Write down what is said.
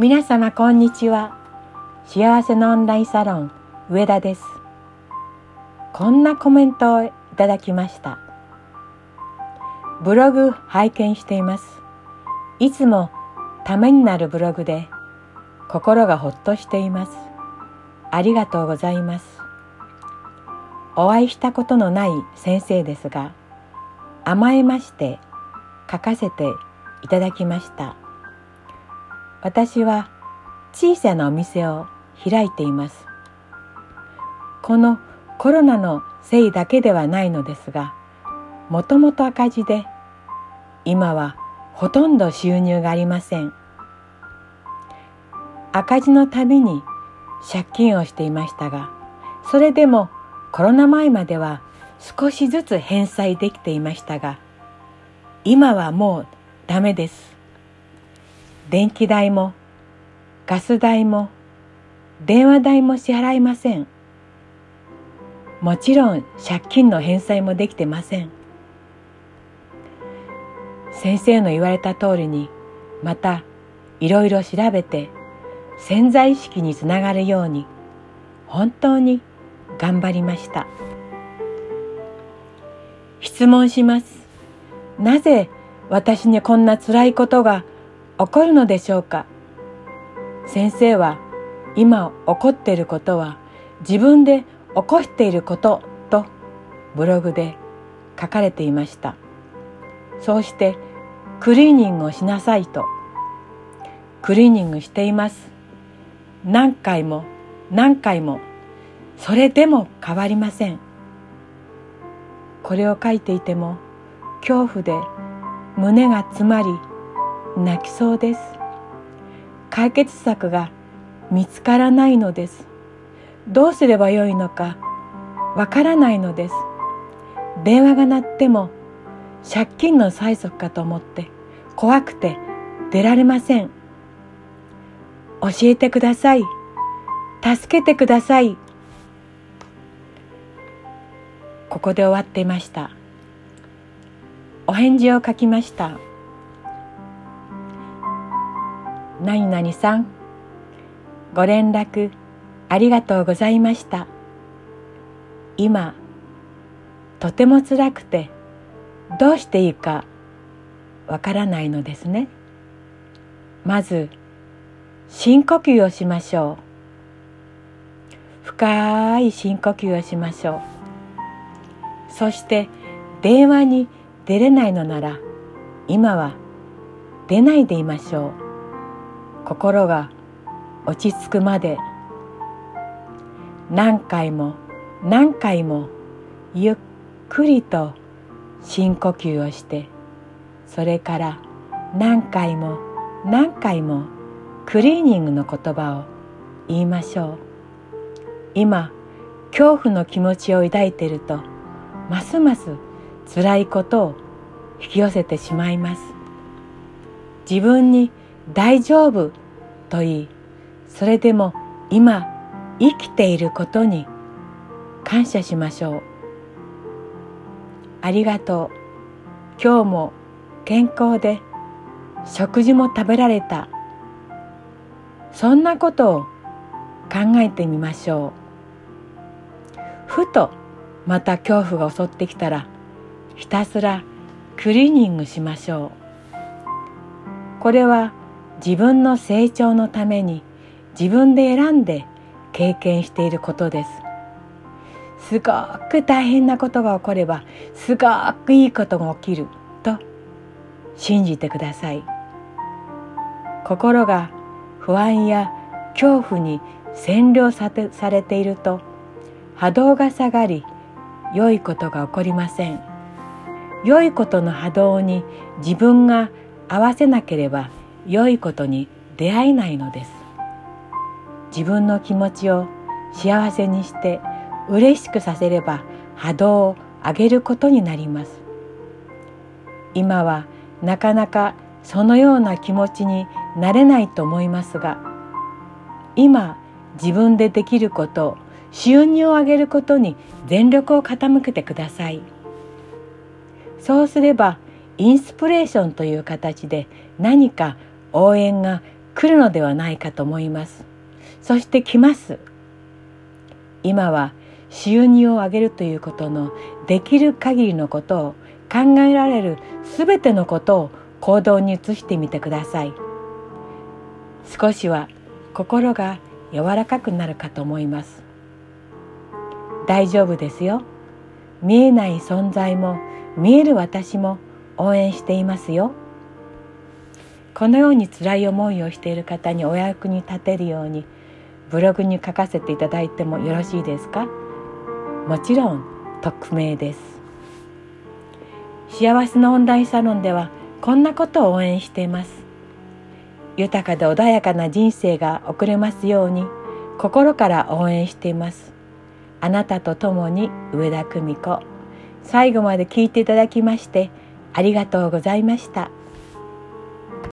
皆様こんにちは。幸せのオンラインサロン上田です。こんなコメントをいただきました。ブログ拝見しています。いつもためになるブログで心がほっとしています。ありがとうございます。お会いしたことのない先生ですが甘えまして書かせていただきました。私は小さなお店を開いています。このコロナのせいだけではないのですがもともと赤字で今はほとんど収入がありません。赤字のたびに借金をしていましたがそれでもコロナ前までは少しずつ返済できていましたが今はもうダメです。電気代もガス代も電話代も支払いません。もちろん借金の返済もできてません。先生の言われた通りにまたいろいろ調べて潜在意識につながるように本当に頑張りました。質問します。なぜ私にこんな辛いことが起こるのでしょうか？先生は今起こっていることは自分で起こしていることとブログで書かれていました。そうしてクリーニングをしなさいと。クリーニングしています。何回も何回もそれでも変わりません。これを書いていても恐怖で胸が詰まり泣きそうです。解決策が見つからないのです。どうすればよいのかわからないのです。電話が鳴っても借金の催促かと思って怖くて出られません。教えてください。助けてください。ここで終わっていました。お返事を書きました。何々さん。ご連絡ありがとうございました。今とても辛くてどうしていいかわからないのですね。まず深呼吸をしましょう。深い深呼吸をしましょう。そして電話に出れないのなら今は出ないでいましょう。心が落ち着くまで何回も何回もゆっくりと深呼吸をしてそれから何回も何回もクリーニングの言葉を言いましょう。今恐怖の気持ちを抱いているとますます辛いことを引き寄せてしまいます。自分に大丈夫と言いそれでも今生きていることに感謝しましょう。ありがとう。今日も健康で食事も食べられた。そんなことを考えてみましょう。ふとまた恐怖が襲ってきたらひたすらクリーニングしましょう。これは自分の成長のために自分で選んで経験していることです。すごく大変なことが起こればすごくいいことが起きると信じてください。心が不安や恐怖に占領さされていると波動が下がり良いことが起こりません。良いことの波動に自分が合わせなければ良いことに出会えないのです。自分の気持ちを幸せにして嬉しくさせれば波動を上げることになります。今はなかなかそのような気持ちになれないと思いますが今自分でできること収入を上げることに全力を傾けてください。そうすればインスピレーションという形で何か応援が来るのではないかと思います。そして来ます。今は収入を上げるということのできる限りのことを考えられるすべてのことを行動に移してみてください。少しは心が柔らかくなるかと思います。大丈夫ですよ。見えない存在も見える私も応援していますよ。このように辛い思いをしている方にお役に立てるようにブログに書かせていただいてもよろしいですか？もちろん匿名です。幸せのオンラインサロンではこんなことを応援しています。豊かで穏やかな人生が送れますように心から応援しています。あなたと共に上田久美子。最後まで聞いていただきましてありがとうございました。